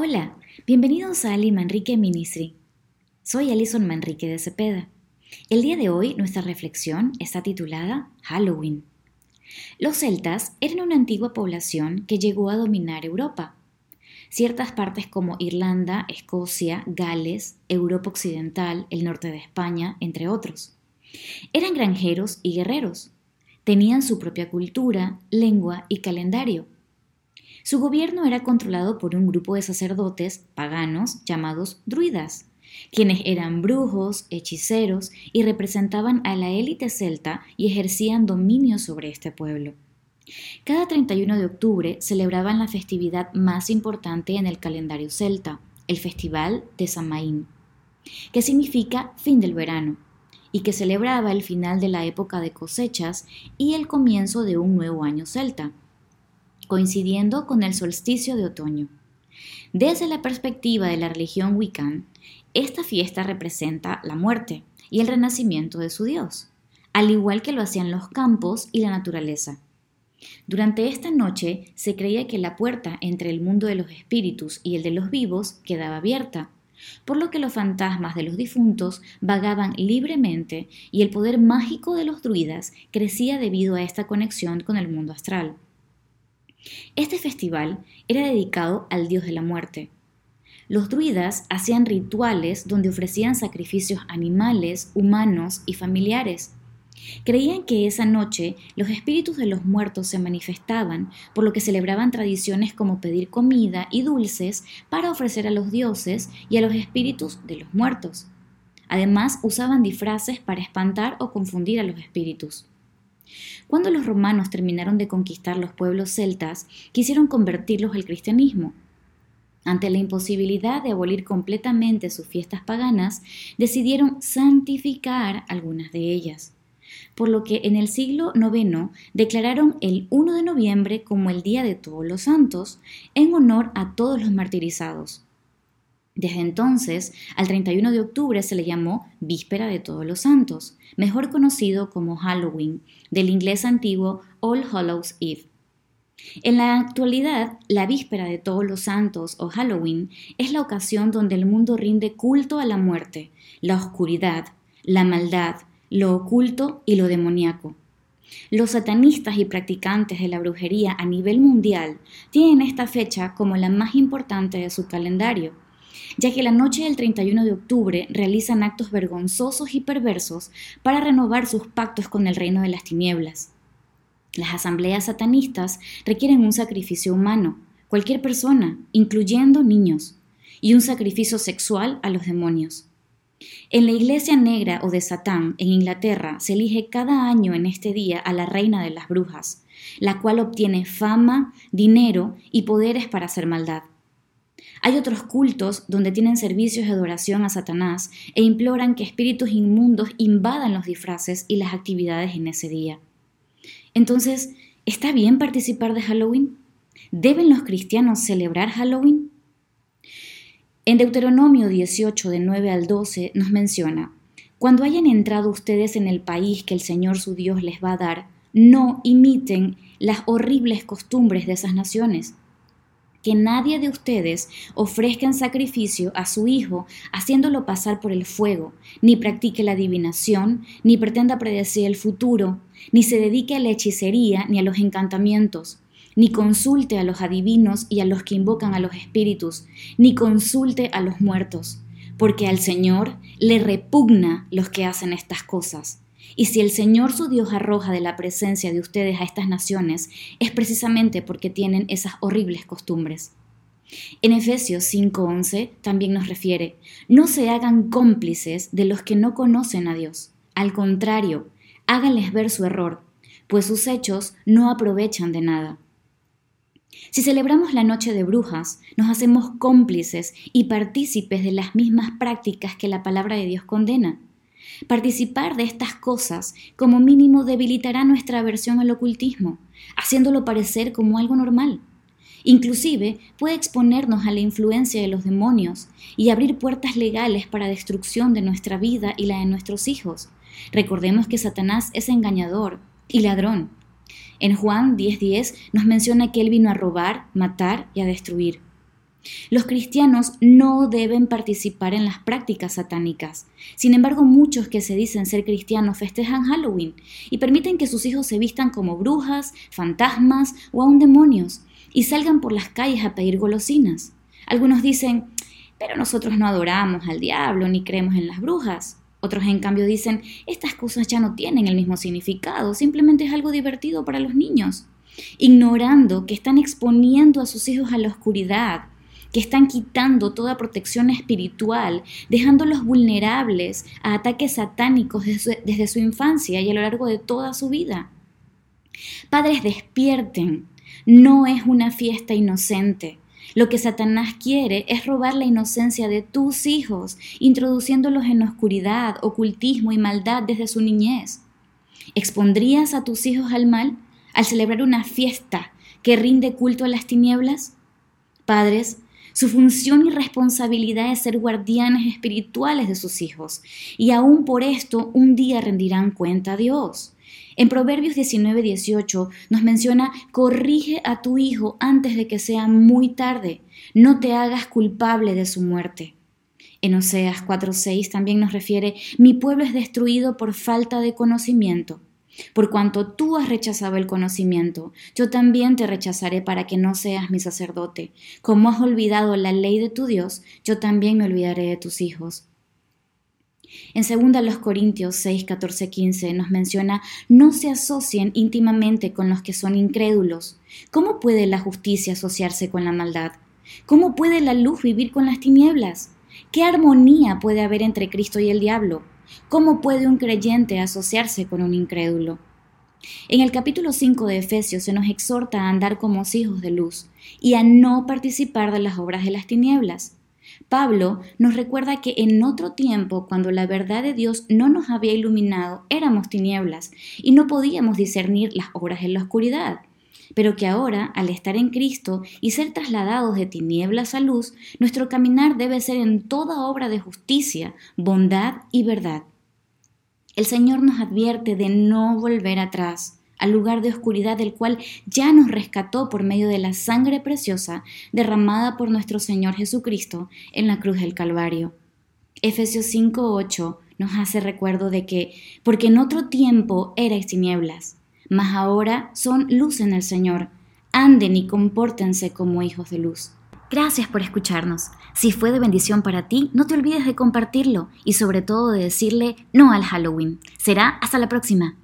Hola, bienvenidos a Ali Manrique Ministry. Soy Alison Manrique de Cepeda. El día de hoy nuestra reflexión está titulada Halloween. Los celtas eran una antigua población que llegó a dominar Europa. Ciertas partes como Irlanda, Escocia, Gales, Europa Occidental, el norte de España, entre otros. Eran granjeros y guerreros. Tenían su propia cultura, lengua y calendario su gobierno era controlado por un grupo de sacerdotes paganos llamados druidas, quienes eran brujos, hechiceros y representaban a la élite celta y ejercían dominio sobre este pueblo. Cada 31 de octubre celebraban la festividad más importante en el calendario celta, el Festival de Samaín, que significa fin del verano, y que celebraba el final de la época de cosechas y el comienzo de un nuevo año celta, coincidiendo con el solsticio de otoño. Desde la perspectiva de la religión Wiccan, esta fiesta representa la muerte y el renacimiento de su dios, al igual que lo hacían los campos y la naturaleza. Durante esta noche se creía que la puerta entre el mundo de los espíritus y el de los vivos quedaba abierta, por lo que los fantasmas de los difuntos vagaban libremente y el poder mágico de los druidas crecía debido a esta conexión con el mundo astral. Este festival era dedicado al dios de la muerte. Los druidas hacían rituales donde ofrecían sacrificios animales, humanos y familiares. Creían que esa noche los espíritus de los muertos se manifestaban, por lo que celebraban tradiciones como pedir comida y dulces para ofrecer a los dioses y a los espíritus de los muertos. Además, usaban disfraces para espantar o confundir a los espíritus. Cuando los romanos terminaron de conquistar los pueblos celtas, quisieron convertirlos al cristianismo. Ante la imposibilidad de abolir completamente sus fiestas paganas, decidieron santificar algunas de ellas, por lo que en el siglo IX declararon el 1 de noviembre como el Día de Todos los Santos, en honor a todos los martirizados. Desde entonces, al 31 de octubre se le llamó Víspera de Todos los Santos, mejor conocido como Halloween, del inglés antiguo All Hallows Eve. En la actualidad, la Víspera de Todos los Santos o Halloween es la ocasión donde el mundo rinde culto a la muerte, la oscuridad, la maldad, lo oculto y lo demoníaco. Los satanistas y practicantes de la brujería a nivel mundial tienen esta fecha como la más importante de su calendario, ya que la noche del 31 de octubre realizan actos vergonzosos y perversos para renovar sus pactos con el reino de las tinieblas. Las asambleas satanistas requieren un sacrificio humano, cualquier persona, incluyendo niños, y un sacrificio sexual a los demonios. En la Iglesia Negra o de Satán, en Inglaterra, se elige cada año en este día a la reina de las brujas, la cual obtiene fama, dinero y poderes para hacer maldad. Hay otros cultos donde tienen servicios de adoración a Satanás e imploran que espíritus inmundos invadan los disfraces y las actividades en ese día. Entonces, ¿está bien participar de Halloween? ¿Deben los cristianos celebrar Halloween? En Deuteronomio 18, de 9 al 12, nos menciona, Cuando hayan entrado ustedes en el país que el Señor su Dios les va a dar, no imiten las horribles costumbres de esas naciones que nadie de ustedes ofrezca en sacrificio a su hijo haciéndolo pasar por el fuego, ni practique la adivinación, ni pretenda predecir el futuro, ni se dedique a la hechicería ni a los encantamientos, ni consulte a los adivinos y a los que invocan a los espíritus, ni consulte a los muertos, porque al Señor le repugna los que hacen estas cosas y si el Señor su Dios arroja de la presencia de ustedes a estas naciones, es precisamente porque tienen esas horribles costumbres. En Efesios 5:11 también nos refiere, no se hagan cómplices de los que no conocen a Dios. Al contrario, háganles ver su error, pues sus hechos no aprovechan de nada. Si celebramos la noche de brujas, nos hacemos cómplices y partícipes de las mismas prácticas que la palabra de Dios condena. Participar de estas cosas como mínimo debilitará nuestra aversión al ocultismo, haciéndolo parecer como algo normal. Inclusive puede exponernos a la influencia de los demonios y abrir puertas legales para destrucción de nuestra vida y la de nuestros hijos. Recordemos que Satanás es engañador y ladrón. En Juan 10:10 nos menciona que él vino a robar, matar y a destruir. Los cristianos no deben participar en las prácticas satánicas. Sin embargo, muchos que se dicen ser cristianos festejan Halloween y permiten que sus hijos se vistan como brujas, fantasmas o aún demonios y salgan por las calles a pedir golosinas. Algunos dicen, pero nosotros no adoramos al diablo ni creemos en las brujas. Otros en cambio dicen, estas cosas ya no tienen el mismo significado, simplemente es algo divertido para los niños, ignorando que están exponiendo a sus hijos a la oscuridad que están quitando toda protección espiritual, dejándolos vulnerables a ataques satánicos desde su, infancia y a lo largo de toda su vida. Padres, despierten. No es una fiesta inocente. Lo que Satanás quiere es robar la inocencia de tus hijos, introduciéndolos en oscuridad, ocultismo y maldad desde su niñez. ¿Expondrías a tus hijos al mal al celebrar una fiesta que rinde culto a las tinieblas? Padres, su función y responsabilidad es ser guardianes espirituales de sus hijos, y aún por esto un día rendirán cuenta a Dios. En Proverbios 19:18 nos menciona, corrige a tu hijo antes de que sea muy tarde, no te hagas culpable de su muerte. En Oseas 4:6 también nos refiere, mi pueblo es destruido por falta de conocimiento. Por cuanto tú has rechazado el conocimiento, yo también te rechazaré para que no seas mi sacerdote. Como has olvidado la ley de tu Dios, yo también me olvidaré de tus hijos. En 2 los Corintios 6, 14, 15 nos menciona, no se asocien íntimamente con los que son incrédulos. ¿Cómo puede la justicia asociarse con la maldad? ¿Cómo puede la luz vivir con las tinieblas? ¿Qué armonía puede haber entre Cristo y el diablo? ¿Cómo puede un creyente asociarse con un incrédulo? En el capítulo 5 de Efesios se nos exhorta a andar como hijos de luz y a no participar de las obras de las tinieblas. Pablo nos recuerda que en otro tiempo, cuando la verdad de Dios no nos había iluminado, éramos tinieblas y no podíamos discernir las obras en la oscuridad pero que ahora, al estar en Cristo y ser trasladados de tinieblas a luz, nuestro caminar debe ser en toda obra de justicia, bondad y verdad. El Señor nos advierte de no volver atrás al lugar de oscuridad del cual ya nos rescató por medio de la sangre preciosa derramada por nuestro Señor Jesucristo en la cruz del Calvario. Efesios 5:8 nos hace recuerdo de que, porque en otro tiempo erais tinieblas, mas ahora son luz en el Señor. Anden y compórtense como hijos de luz. Gracias por escucharnos. Si fue de bendición para ti, no te olvides de compartirlo y sobre todo de decirle no al Halloween. Será hasta la próxima.